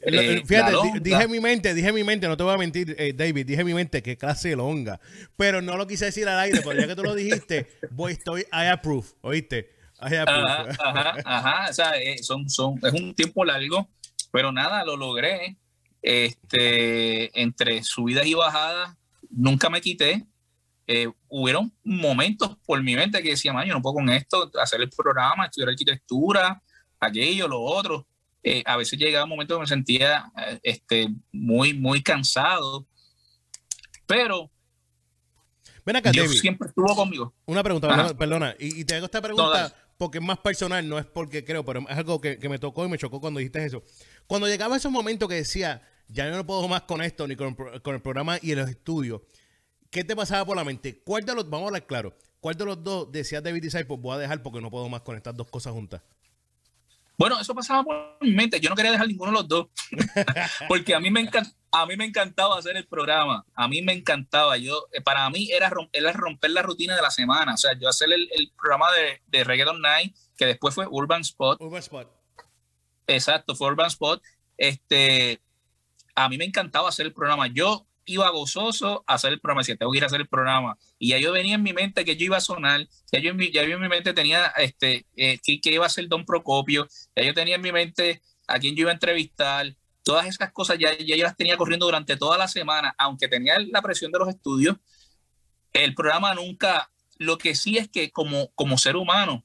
Eh, fíjate, dije en mi mente, dije en mi mente, no te voy a mentir, David, dije en mi mente qué clase de longa. Pero no lo quise decir al aire, porque ya que tú lo dijiste, voy, estoy, I approve, ¿oíste? I approve. Ajá, ajá, O sea, son, son, es un tiempo largo, pero nada, lo logré este, entre subidas y bajadas, nunca me quité. Eh, hubieron momentos por mi mente que decía, man, yo no puedo con esto, hacer el programa, estudiar arquitectura, aquello, lo otro. Eh, a veces llegaba un momento que me sentía eh, este, muy, muy cansado, pero Ven acá, Dios siempre estuvo conmigo. Una pregunta, perdona, y, te hago esta pregunta porque es más personal, no es porque creo, pero es algo que, que, me tocó y me chocó cuando dijiste eso. Cuando llegaba esos momentos que decía, ya yo no puedo más con esto, ni con, el programa y los estudios. ¿Qué te pasaba por la mente? ¿Cuál de los, vamos a hablar claro, cuál de los dos decía David Disciple, pues voy a dejar porque no puedo más con estas dos cosas juntas? Bueno, eso pasaba por mi mente. Yo no quería dejar ninguno de los dos. <laughs> porque a mí, me a mí me encantaba hacer el programa. A mí me encantaba. Yo, eh, para mí era, romper la rutina de la semana. O sea, yo hacer el, programa de, de Reggaeton Night, que después fue Urban Spot. Urban Spot. Exacto, fue Urban Spot. Este, a mí me encantaba hacer el programa. Yo iba gozoso a hacer el programa, decía, tengo que ir a hacer el programa. Y ya yo venía en mi mente que yo iba a sonar, ya yo ya en mi mente tenía este, eh, que, iba a ser Don Procopio, ya yo tenía en mi mente a quién yo iba a entrevistar, todas esas cosas ya, ya yo las tenía corriendo durante toda la semana, aunque tenía la presión de los estudios, el programa nunca, lo que sí es que como, como ser humano,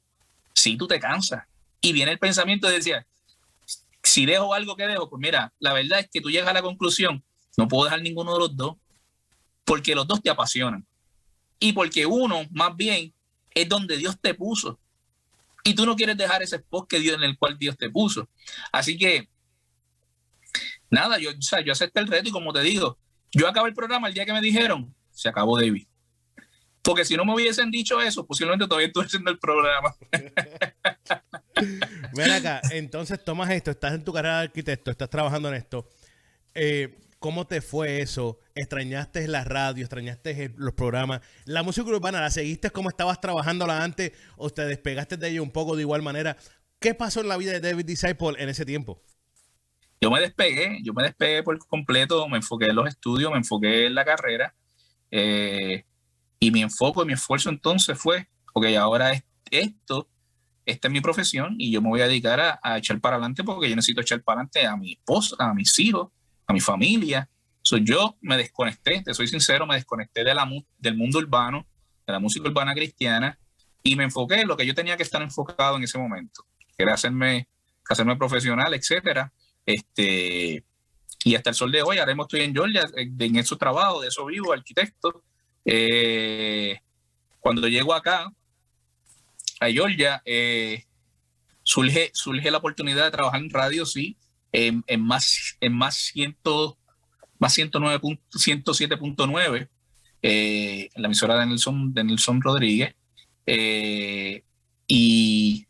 si tú te cansas. Y viene el pensamiento de decir, si dejo algo que dejo, pues mira, la verdad es que tú llegas a la conclusión, no puedo dejar ninguno de los dos, porque los dos te apasionan. Y porque uno, más bien, es donde Dios te puso. Y tú no quieres dejar ese spot que Dios, en el cual Dios te puso. Así que, nada, yo, o yo acepté el reto y como te digo, yo acabé el programa el día que me dijeron, se acabó David. Porque si no me hubiesen dicho eso, posiblemente todavía estuviera haciendo el programa. <laughs> Ven acá, entonces tomas esto, estás en tu carrera de arquitecto, estás trabajando en esto. Eh, ¿Cómo te fue eso? ¿Extrañaste la radio? ¿Extrañaste los programas? ¿La música urbana la seguiste como estabas trabajándola antes o te despegaste de ella un poco de igual manera? ¿Qué pasó en la vida de David Disciple en ese tiempo? Yo me despegué, yo me despegué por completo, me enfoqué en los estudios, me enfoqué en la carrera eh, y mi enfoque, mi esfuerzo entonces fue, ok, ahora es esto esta es mi profesión y yo me voy a dedicar a, echar para adelante porque yo necesito echar para adelante a mi esposa, a mis hijos, a mi familia. yo me desconecté, te soy sincero, me desconecté de la, del mundo urbano, de la música urbana cristiana y me enfoqué en lo que yo tenía que estar enfocado en ese momento, que era hacerme, hacerme profesional, etcétera. Este, y hasta el sol de hoy, ahora mismo estoy en Georgia, en esos trabajos, de eso vivo, arquitecto. Eh, cuando llego acá, a Georgia, eh, surge, surge la oportunidad de trabajar en radio, sí, en, más, en más, 100, más 107.9, eh, en la emisora de Nelson, de Nelson Rodríguez. Eh, y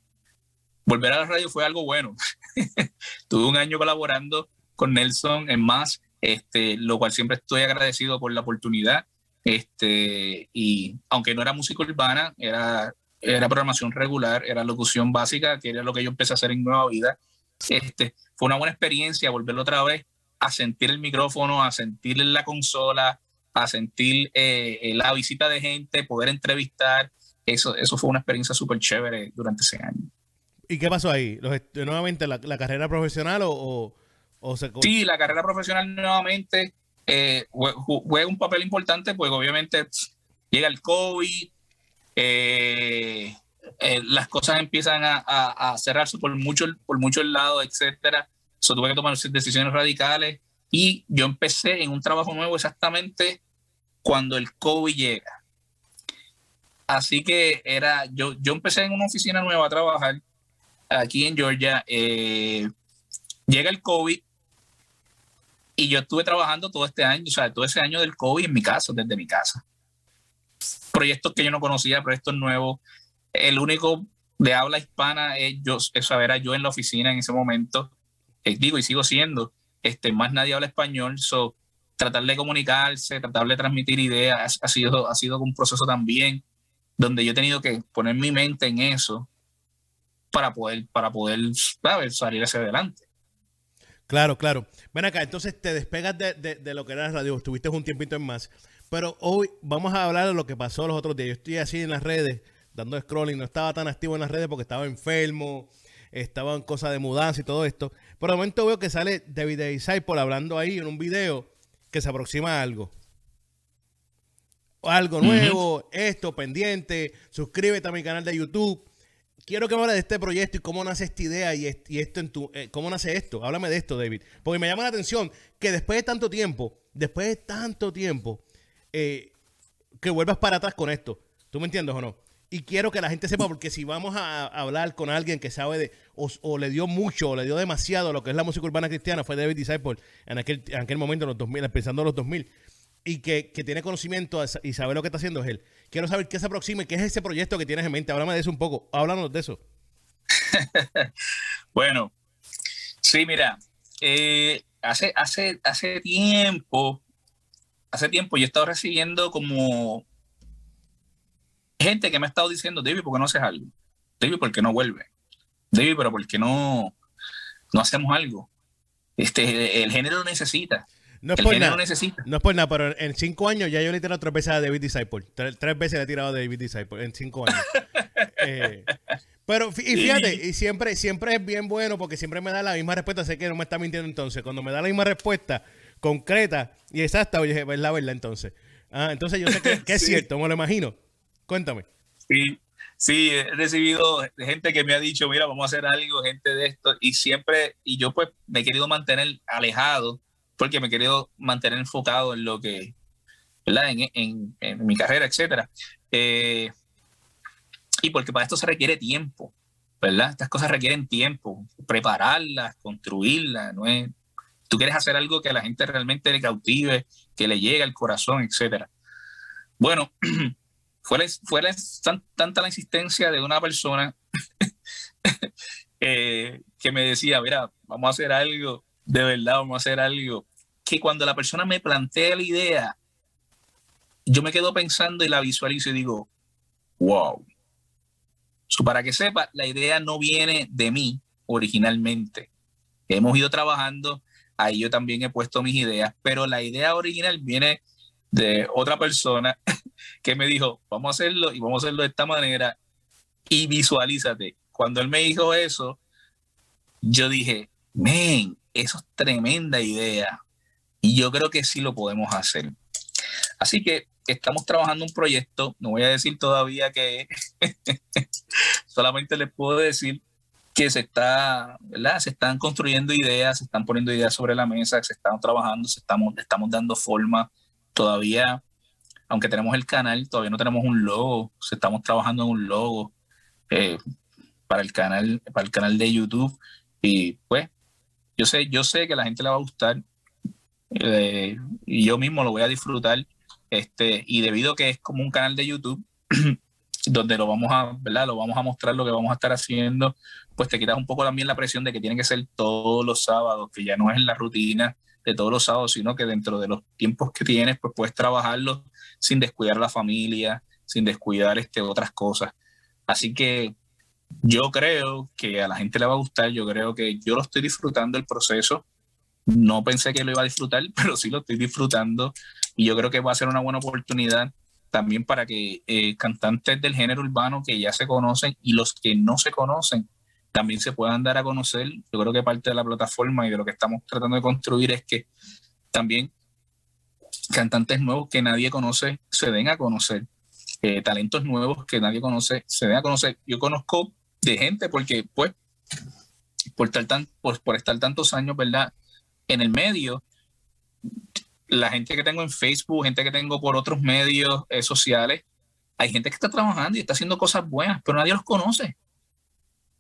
volver a la radio fue algo bueno. <laughs> Tuve un año colaborando con Nelson en más, este, lo cual siempre estoy agradecido por la oportunidad. Este, y aunque no era música urbana, era, era programación regular, era locución básica, que era lo que yo empecé a hacer en Nueva Vida. Este, fue una buena experiencia volverlo otra vez a sentir el micrófono, a sentir la consola, a sentir eh, la visita de gente, poder entrevistar. Eso, eso fue una experiencia súper chévere durante ese año. ¿Y qué pasó ahí? ¿Nuevamente la, carrera profesional o, o, se... Sí, la carrera profesional nuevamente eh, juega un papel importante, pues obviamente llega el COVID, eh, eh, las cosas empiezan a, cerrarse por mucho, por mucho lado, etcétera. So, tuve que tomar decisiones radicales y yo empecé en un trabajo nuevo exactamente cuando el COVID llega. Así que era, yo, yo empecé en una oficina nueva a trabajar aquí en Georgia, eh, llega el COVID y yo estuve trabajando todo este año, o sea, todo ese año del COVID en mi casa, desde mi casa. Proyectos que yo no conocía, proyectos nuevos. El único de habla hispana es yo, eso era yo en la oficina en ese momento. Eh, digo, y sigo siendo, este, más nadie habla español, so, tratar de comunicarse, tratar de transmitir ideas, ha sido, ha sido un proceso también donde yo he tenido que poner mi mente en eso para poder, para poder salir hacia adelante. Claro, claro. Ven acá, entonces te despegas de, lo que era la radio, estuviste un tiempito en más, pero hoy vamos a hablar de lo que pasó los otros días. Yo estoy así en las redes, dando scrolling, no estaba tan activo en las redes porque estaba enfermo, estaba en cosas de mudanza y todo esto, pero de momento veo que sale David Disciple hablando ahí en un video que se aproxima a algo. Algo nuevo, esto, pendiente, suscríbete a mi canal de YouTube quiero que me hable de este proyecto y cómo nace esta idea y, esto en tu, eh, cómo nace esto. Háblame de esto, David. Porque me llama la atención que después de tanto tiempo, después de tanto tiempo, eh, que vuelvas para atrás con esto. ¿Tú me entiendes o no? Y quiero que la gente sepa, porque si vamos a hablar con alguien que sabe de, o, le dio mucho, o le dio demasiado lo que es la música urbana cristiana, fue David Disciple en aquel, en aquel momento, en los 2000, pensando en los 2000 y que, tiene conocimiento y sabe lo que está haciendo es él. Quiero saber qué se aproxima y qué es ese proyecto que tienes en mente. Háblame de eso un poco. Háblanos de eso. <laughs> bueno, sí, mira, eh, hace, hace, hace tiempo, hace tiempo yo he estado recibiendo como gente que me ha estado diciendo, David, ¿por qué no haces algo? David, ¿por qué no vuelve? David, pero ¿por qué no, no hacemos algo? Este, el género necesita. No es, por nada, no es por nada, pero en cinco años ya yo le he tirado tres veces a David Disciple. Tres, veces le he tirado a David Disciple en cinco años. <laughs> Eh, pero y fíjate, y siempre, siempre es bien bueno porque siempre me da la misma respuesta. Sé que no me está mintiendo entonces. Cuando me da la misma respuesta concreta y exacta, oye, es la verdad entonces. Ah, entonces yo sé que, es <laughs> cierto, me lo imagino. Cuéntame. Sí, sí, he recibido gente que me ha dicho, mira, vamos a hacer algo, gente de esto, y siempre, y yo pues me he querido mantener alejado porque me he querido mantener enfocado en lo que, ¿verdad? En, mi carrera, etcétera. Eh, y porque para esto se requiere tiempo, ¿verdad? Estas cosas requieren tiempo, prepararlas, construirlas, ¿no es? Tú quieres hacer algo que a la gente realmente le cautive, que le llegue al corazón, etcétera. Bueno, <clears throat> fue, fue tanta la insistencia de una persona <laughs> eh, que me decía, mira, vamos a hacer algo, de verdad, vamos a hacer algo que cuando la persona me plantea la idea, yo me quedo pensando y la visualizo y digo, wow. para que sepa, la idea no viene de mí originalmente. Hemos ido trabajando, ahí yo también he puesto mis ideas, pero la idea original viene de otra persona <laughs> que me dijo, vamos a hacerlo y vamos a hacerlo de esta manera y visualízate. Cuando él me dijo eso, yo dije, men, eso es tremenda idea. Y yo creo que sí lo podemos hacer. Así que estamos trabajando un proyecto, no voy a decir todavía que <laughs> solamente les puedo decir que se está, ¿verdad? Se están construyendo ideas, se están poniendo ideas sobre la mesa, se están trabajando, se estamos, estamos dando forma. Todavía, aunque tenemos el canal, todavía no tenemos un logo, se estamos trabajando en un logo. Eh, para el canal, para el canal de YouTube. Y pues, yo sé, yo sé que la gente le va a gustar. Eh, yo mismo lo voy a disfrutar. Este, y debido a que es como un canal de YouTube, <clears throat> donde lo vamos a, ¿verdad? Lo vamos a mostrar lo que vamos a estar haciendo, pues te quitas un poco también la presión de que tiene que ser todos los sábados, que ya no es la rutina de todos los sábados, sino que dentro de los tiempos que tienes, pues puedes trabajarlo sin descuidar la familia, sin descuidar este, otras cosas. Así que yo creo que a la gente le va a gustar, yo creo que yo lo estoy disfrutando el proceso. No pensé que lo iba a disfrutar, <laughs> pero sí lo estoy disfrutando y yo creo que va a ser una buena oportunidad también para que eh, cantantes del género urbano que ya se conocen y los que no se conocen también se puedan dar a conocer. Yo creo que parte de la plataforma y de lo que estamos tratando de construir es que también cantantes nuevos que nadie conoce se den a conocer. Eh, talentos nuevos que nadie conoce se den a conocer. Yo conozco de gente porque, pues, por estar, tan, por, por estar tantos años, ¿verdad? En el medio, la gente que tengo en Facebook, gente que tengo por otros medios eh, sociales, hay gente que está trabajando y está haciendo cosas buenas, pero nadie los conoce.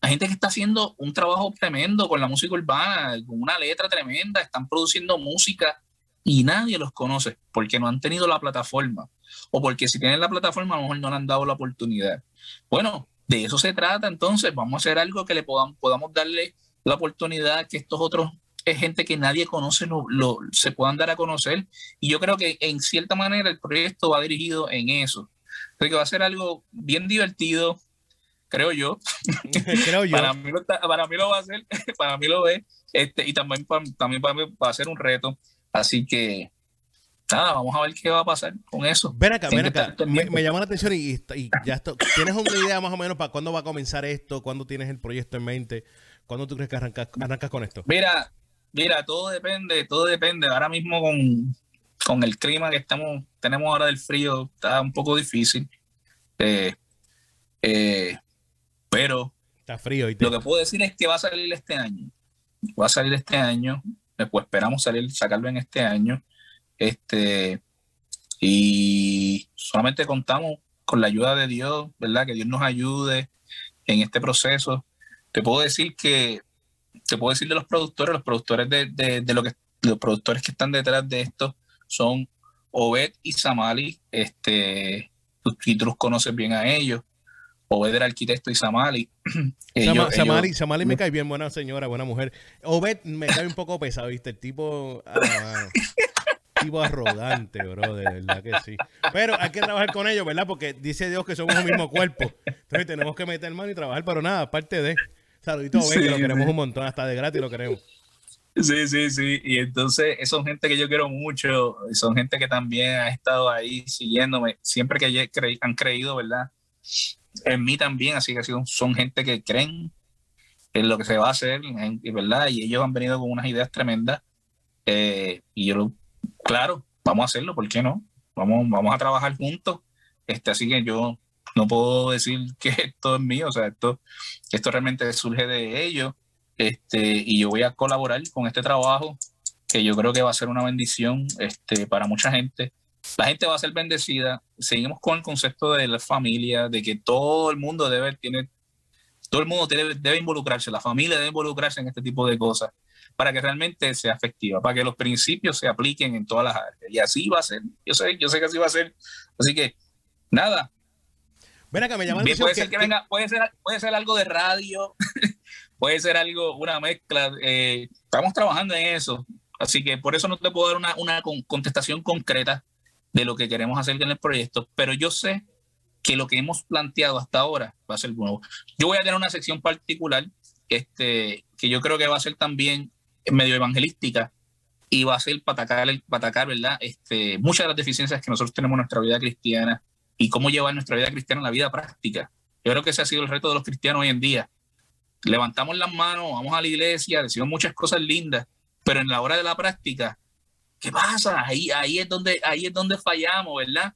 Hay gente que está haciendo un trabajo tremendo con la música urbana, con una letra tremenda, están produciendo música y nadie los conoce porque no han tenido la plataforma o porque si tienen la plataforma a lo mejor no le han dado la oportunidad. Bueno, de eso se trata entonces, vamos a hacer algo que le podamos, podamos darle la oportunidad que estos otros es gente que nadie conoce lo, se puedan dar a conocer y yo creo que en cierta manera el proyecto va dirigido en eso. Creo que va a ser algo bien divertido, creo yo. <laughs> creo yo. para, mí lo, para mí lo va a ser, <laughs> para mí lo es, este, y también, también va a ser un reto. Así que, nada, vamos a ver qué va a pasar con eso. Ven acá, ven acá. Me, llama la atención y, ya esto. ¿Tienes una idea más o menos para cuándo va a comenzar esto? ¿Cuándo tienes el proyecto en mente? ¿Cuándo tú crees que arrancas, arrancas con esto? Mira, mira, todo depende, todo depende. Ahora mismo con, con el clima que estamos, tenemos ahora del frío, está un poco difícil. Eh, eh, pero está frío. Lo que puedo decir es que va a salir este año. Va a salir este año. Después esperamos salir, sacarlo en este año. Este, y solamente contamos con la ayuda de Dios, ¿verdad? Que Dios nos ayude en este proceso. Te puedo decir que, te puedo decir de los productores, los productores de, de, lo que, los productores que están detrás de esto son Obed y Samali, este, tú, tú los conoces bien a ellos. Obed era arquitecto y Samali. <clears throat> Samali, me cae bien, buena señora, buena mujer. Obed me cae un poco pesado, ¿viste? El tipo. Ah, <laughs> tipo arrogante, bro, de verdad que sí. Pero hay que trabajar con ellos, ¿verdad? Porque dice Dios que somos un mismo cuerpo. Entonces tenemos que meter mano y trabajar, pero nada, aparte de. Saludito Obed, que lo queremos un montón, hasta de gratis lo queremos. Sí, sí, sí. Y entonces, son gente que yo quiero mucho, son gente que también ha estado ahí siguiéndome, siempre que han creído, ¿verdad? en mí también, así que son gente que creen en lo que se va a hacer, ¿verdad? Y ellos han venido con unas ideas tremendas. Eh, y yo, claro, vamos a hacerlo, ¿por qué no? Vamos, vamos a trabajar juntos. Este, así que yo no puedo decir <laughs> que esto es mío, o sea, esto, esto realmente surge de ellos. Este, y yo voy a colaborar con este trabajo que yo creo que va a ser una bendición este, para mucha gente la gente va a ser bendecida. Seguimos con el concepto de la familia, de que todo el mundo debe, tiene, todo el mundo debe, debe involucrarse, la familia debe involucrarse en este tipo de cosas para que realmente sea efectiva, para que los principios se apliquen en todas las áreas. Y así va a ser. Yo sé, yo sé que así va a ser. Así que, nada. Ven acá, me llama puede ser que, venga, puede ser, puede ser algo de radio, <laughs> puede ser algo, una mezcla. Eh, estamos trabajando en eso. Así que por eso no te puedo dar una, una contestación concreta de lo que queremos hacer en el proyecto, pero yo sé que lo que hemos planteado hasta ahora va a ser nuevo. Yo voy a tener una sección particular este, que yo creo que va a ser también medio evangelística y va a ser para atacar, para atacar ¿verdad? Este, muchas de las deficiencias que nosotros tenemos en nuestra vida cristiana y cómo llevar nuestra vida cristiana a la vida práctica. Yo creo que ese ha sido el reto de los cristianos hoy en día. Levantamos las manos, vamos a la iglesia, decimos muchas cosas lindas, pero en la hora de la práctica ¿qué pasa? Ahí, ahí, es, donde, ahí es donde fallamos, ¿verdad?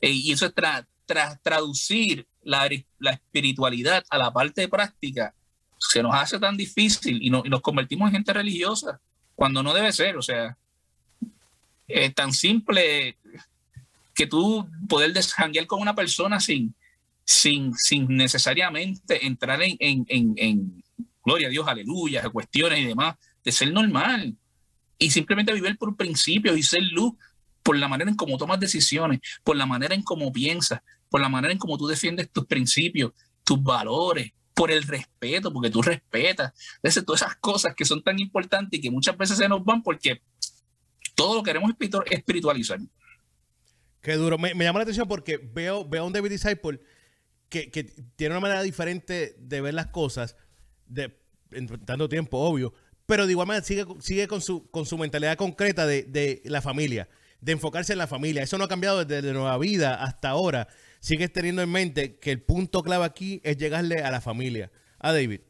Eh, y eso es tras traducir la, la, espiritualidad a la parte práctica, se nos hace tan difícil y, nos convertimos en gente religiosa cuando no debe ser, o sea, es tan simple que tú poder desjanguear con una persona sin, sin, sin necesariamente entrar en, en, en, en gloria a Dios, aleluya, cuestiones y demás, de ser normal y simplemente vivir por principios y ser luz por la manera en cómo tomas decisiones, por la manera en cómo piensas, por la manera en cómo tú defiendes tus principios, tus valores, por el respeto, porque tú respetas. Entonces, todas esas cosas que son tan importantes y que muchas veces se nos van porque todo lo queremos espiritualizar. Qué duro. Me, llama la atención porque veo, veo a un David Disciple que, que, tiene una manera diferente de ver las cosas, de, en tanto tiempo, obvio, pero de igual manera sigue, sigue con, su, con su mentalidad concreta de, de la familia de enfocarse en la familia. Eso no ha cambiado desde Nueva Vida hasta ahora. Sigues teniendo en mente que el punto clave aquí es llegarle a la familia. A David.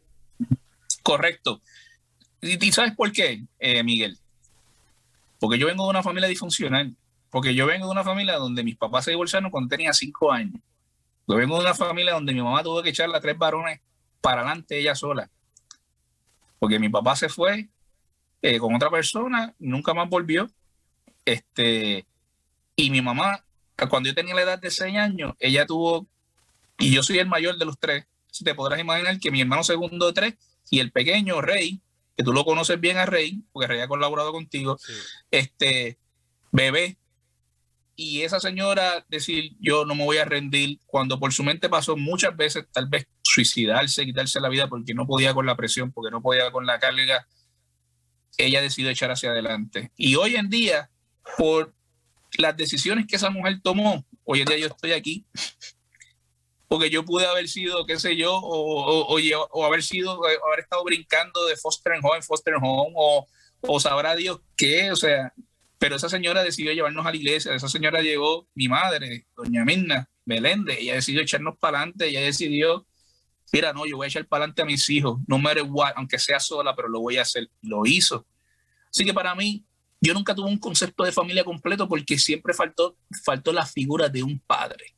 Correcto. ¿Y, sabes por qué, eh, Miguel? Porque yo vengo de una familia disfuncional. Porque yo vengo de una familia donde mis papás se divorciaron cuando tenía cinco años. Yo vengo de una familia donde mi mamá tuvo que echarle a tres varones para adelante ella sola. Porque mi papá se fue eh, con otra persona, nunca más volvió. Este, y mi mamá, cuando yo tenía la edad de seis años, ella tuvo, y yo soy el mayor de los tres, si te podrás imaginar que mi hermano segundo de tres y el pequeño Rey, que tú lo conoces bien a Rey, porque Rey ha colaborado contigo, este bebé. Y esa señora decir, yo no me voy a rendir, cuando por su mente pasó muchas veces tal vez suicidarse, quitarse la vida porque no podía con la presión, porque no podía con la carga, ella decidió echar hacia adelante. Y hoy en día por las decisiones que esa mujer tomó. Hoy en día yo estoy aquí porque yo pude haber sido, qué sé yo, o, o, haber sido, haber estado brincando de foster home en foster home, o, o sabrá Dios qué, o sea, pero esa señora decidió llevarnos a la iglesia, esa señora llegó mi madre, doña Mirna Meléndez, ella decidió echarnos para adelante, ella decidió, mira, no, yo voy a echar para adelante a mis hijos, no me igual, aunque sea sola, pero lo voy a hacer, lo hizo. Así que para mí, yo nunca tuve un concepto de familia completo porque siempre faltó, faltó la figura de un padre.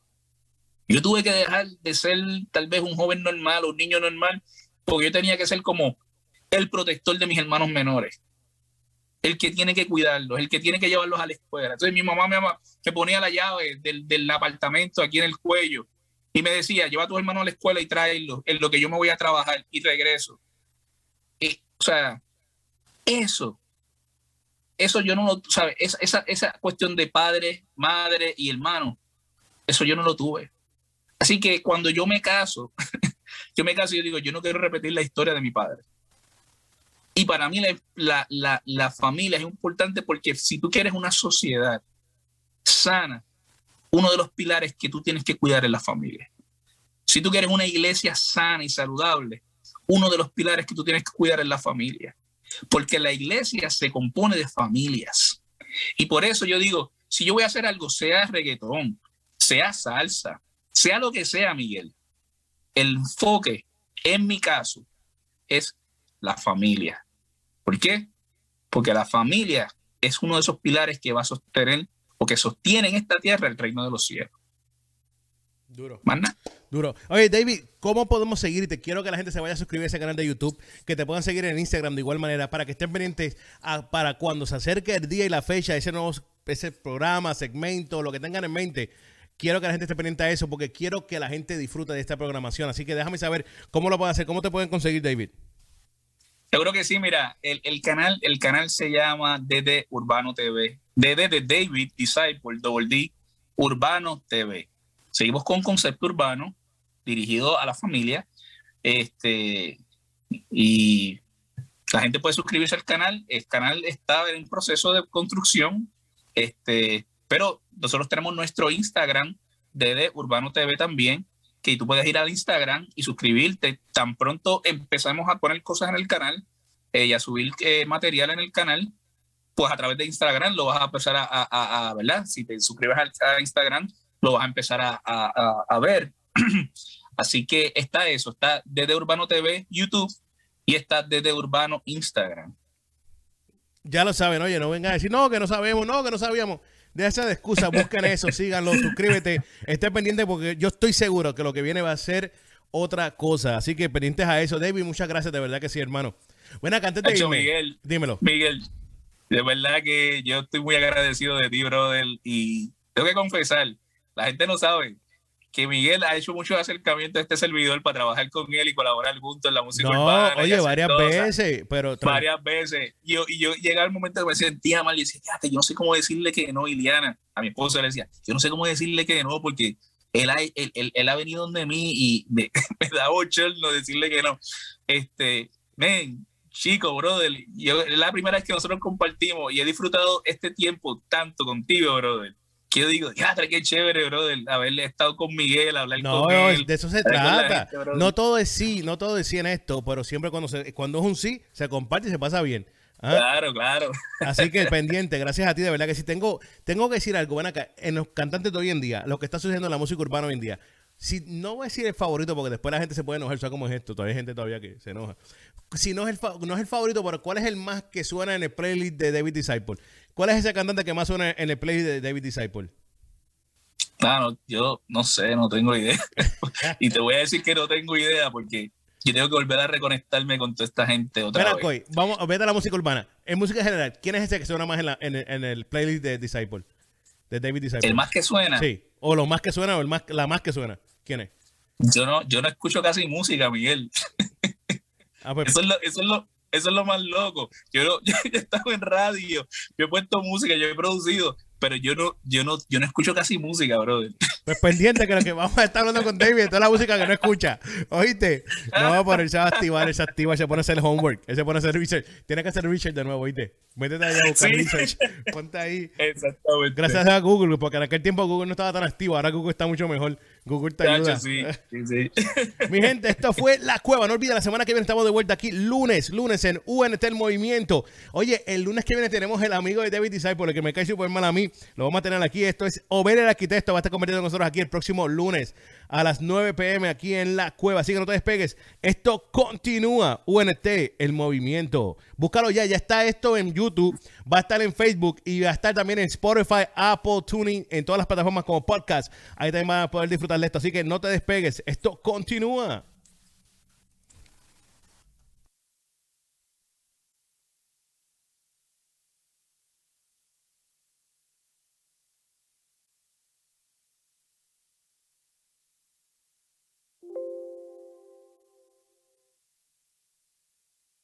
Yo tuve que dejar de ser tal vez un joven normal o un niño normal porque yo tenía que ser como el protector de mis hermanos menores. El que tiene que cuidarlos, el que tiene que llevarlos a la escuela. Entonces mi mamá me, ponía la llave del, apartamento aquí en el cuello y me decía, lleva a tus hermanos a la escuela y tráelos en lo que yo me voy a trabajar y regreso. O sea, eso eso yo no lo, ¿sabes? Esa, esa, esa cuestión de padre, madre y hermano, eso yo no lo tuve. Así que cuando yo me caso, <laughs> yo me caso y yo digo, yo no quiero repetir la historia de mi padre. Y para mí la, la, la, familia es importante porque si tú quieres una sociedad sana, uno de los pilares que tú tienes que cuidar es la familia. Si tú quieres una iglesia sana y saludable, uno de los pilares que tú tienes que cuidar es la familia porque la iglesia se compone de familias. Y por eso yo digo, si yo voy a hacer algo, sea reggaetón, sea salsa, sea lo que sea, Miguel, el enfoque, en mi caso, es la familia. ¿Por qué? Porque la familia es uno de esos pilares que va a sostener o que sostiene en esta tierra el reino de los cielos. Duro. Duro. Oye, David, ¿cómo podemos seguir? Y te quiero que la gente se vaya a suscribir a ese canal de YouTube, que te puedan seguir en Instagram de igual manera, para que estén pendientes para cuando se acerque el día y la fecha, ese nuevo ese programa, segmento, lo que tengan en mente. Quiero que la gente esté pendiente a eso, porque quiero que la gente disfrute de esta programación. Así que déjame saber cómo lo pueden hacer, cómo te pueden conseguir, David. Seguro que sí, mira, el, canal, el canal se llama DD Urbano TV. DD de David Disciple, Double D, Urbano TV. Seguimos con concepto urbano dirigido a la familia. Este, y la gente puede suscribirse al canal. El canal está en proceso de construcción. Este, pero nosotros tenemos nuestro Instagram de Urbano TV también, que tú puedes ir al Instagram y suscribirte. Tan pronto empezamos a poner cosas en el canal eh, y a subir eh, material en el canal, pues a través de Instagram lo vas a empezar a, a, a ¿verdad? Si te suscribes al Instagram, lo vas a empezar a, ver. <clears throat> Así que está eso, está desde Urbano TV, YouTube y está desde Urbano Instagram. Ya lo saben, oye, no vengan a decir, no, que no sabemos, no, que no sabíamos. Deja de excusa, busquen eso, síganlo, suscríbete, estén pendientes porque yo estoy seguro que lo que viene va a ser otra cosa. Así que pendientes a eso. David, muchas gracias, de verdad que sí, hermano. Buena cantante. Miguel, dímelo. Miguel, de verdad que yo estoy muy agradecido de ti, brother, y tengo que confesar, la gente no sabe. Que Miguel ha hecho muchos acercamientos a este servidor para trabajar con él y colaborar juntos en la música no, urbana. Oye, varias veces, pero... Varias veces. Y yo, y yo llegaba el momento que me sentía mal y decía, yo no sé cómo decirle que no, Iliana. A mi esposa le decía, yo no sé cómo decirle que no, porque él ha, él, él, ha venido donde mí y me, <laughs> me da no decirle que no. Este, men, chico, brother, yo, es la primera vez que nosotros compartimos y he disfrutado este tiempo tanto contigo, brother que yo digo, ya, qué chévere, brother, haberle estado con Miguel, hablar con él. de eso se trata. no todo es sí, no todo es sí en esto, pero siempre cuando, se, cuando es un sí, se comparte y se pasa bien. ¿Ah? Claro, claro. Así que <laughs> pendiente, gracias a ti, de verdad que sí. Tengo, tengo que decir algo, bueno, acá, en los cantantes de hoy en día, lo que está sucediendo en la música urbana hoy en día, si no voy a decir el favorito, porque después la gente se puede enojar, ¿sabes cómo es esto? Todavía hay gente todavía que se enoja. Si no es el, no es el favorito, pero ¿cuál es el más que suena en el playlist de David Disciple? ¿Cuál es ese cantante que más suena en el playlist de David Disciple? Claro, yo no sé, no tengo idea. <laughs> y te voy a decir que no tengo idea porque yo tengo que volver a reconectarme con toda esta gente otra vez. vez. vamos, vete a la música urbana. En música general, ¿quién es ese que suena más en, la, en, el, en el playlist de Disciple? De David Disciple. ¿El más que suena? Sí. O lo más que suena o el más, la más que suena. ¿Quién es? Yo no, yo no escucho casi música, Miguel. Ah, pues. eso, es lo, eso, es lo, eso es lo más loco. <laughs> Yo, yo, he estado en radio, yo he puesto música, yo he producido, pero yo no, yo no, yo no escucho casi música, brother. <laughs> Pues pendiente que lo que vamos a estar hablando con David, toda la música que no escucha. ¿Oíste? No va a ponerse a activar, se activa, se pone a hacer el homework, se pone a hacer research. Tiene que hacer research de nuevo, ¿oíste? Métete allá a <laughs> buscar research. Ponte ahí. Exactamente. Gracias a Google, porque en aquel tiempo Google no estaba tan activo, ahora Google está mucho mejor. Google te ayuda. Sí, <laughs> sí, sí. <laughs> Mi gente, esto fue La Cueva. No olviden, la semana que viene estamos de vuelta aquí, lunes, lunes en UNT El Movimiento. Oye, el lunes que viene tenemos el amigo de David Disciple, el que me cae súper mal a mí. Lo vamos a tener aquí. Esto es Over el Arquitecto. Va a estar convertido con nosotros aquí el próximo lunes a las 9 pm aquí en La Cueva. Así que no te despegues. Esto continúa. UNT, el movimiento. Búscalo ya. Ya está esto en YouTube. Va a estar en Facebook y va a estar también en Spotify, Apple, Tuning, en todas las plataformas como podcast. Ahí también van a poder disfrutar de esto. Así que no te despegues. Esto continúa.